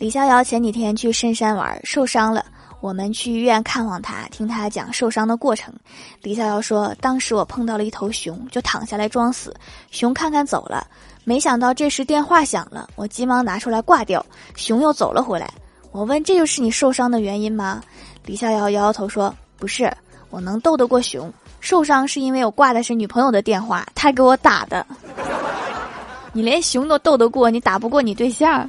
李逍遥前几天去深山玩，受伤了。我们去医院看望他，听他讲受伤的过程。李逍遥说：「当时我碰到了一头熊，就躺下来装死。」熊看看走了，没想到这时电话响了，我急忙拿出来挂掉。熊又走了回来，我问：「这就是你受伤的原因吗？」李逍遥摇摇头说：「不是，我能斗得过熊。受伤是因为我挂的是女朋友的电话，他给我打的。」你连熊都斗得过，你打不过你对象。